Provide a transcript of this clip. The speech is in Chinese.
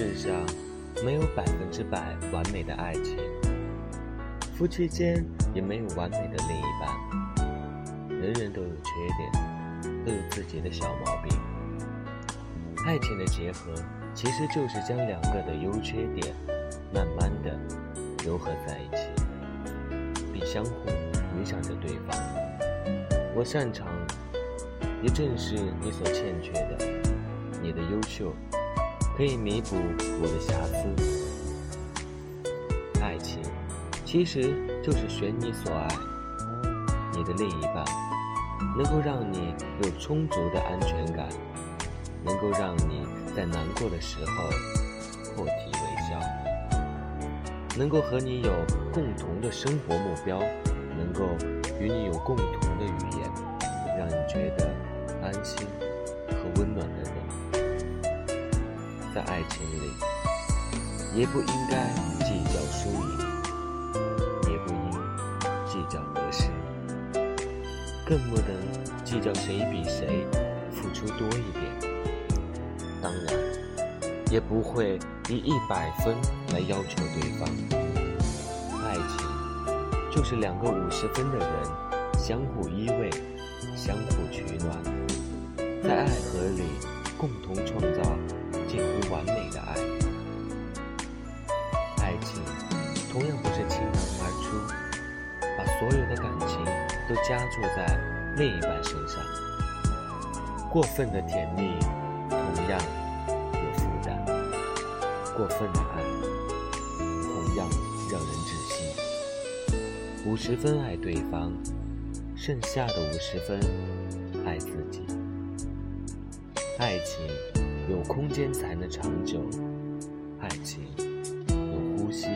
世上没有百分之百完美的爱情，夫妻间也没有完美的另一半。人人都有缺点，都有自己的小毛病。爱情的结合，其实就是将两个的优缺点，慢慢的糅合在一起，并相互影响着对方。我擅长，也正是你所欠缺的，你的优秀。可以弥补我的瑕疵。爱情其实就是选你所爱，你的另一半能够让你有充足的安全感，能够让你在难过的时候破涕为笑，能够和你有共同的生活目标，能够与你有共同的语言，让你觉得安心和温暖的人。在爱情里，也不应该计较输赢，也不应计较得失，更不能计较谁比谁付出多一点。当然，也不会以一百分来要求对方。爱情就是两个五十分的人相互依偎，相互取暖，在爱河里共同创造。完美的爱，爱情同样不是倾囊而出，把所有的感情都加注在另一半身上。过分的甜蜜同样有负担，过分的爱同样让人窒息。五十分爱对方，剩下的五十分爱自己。爱情。有空间才能长久。爱情有呼吸。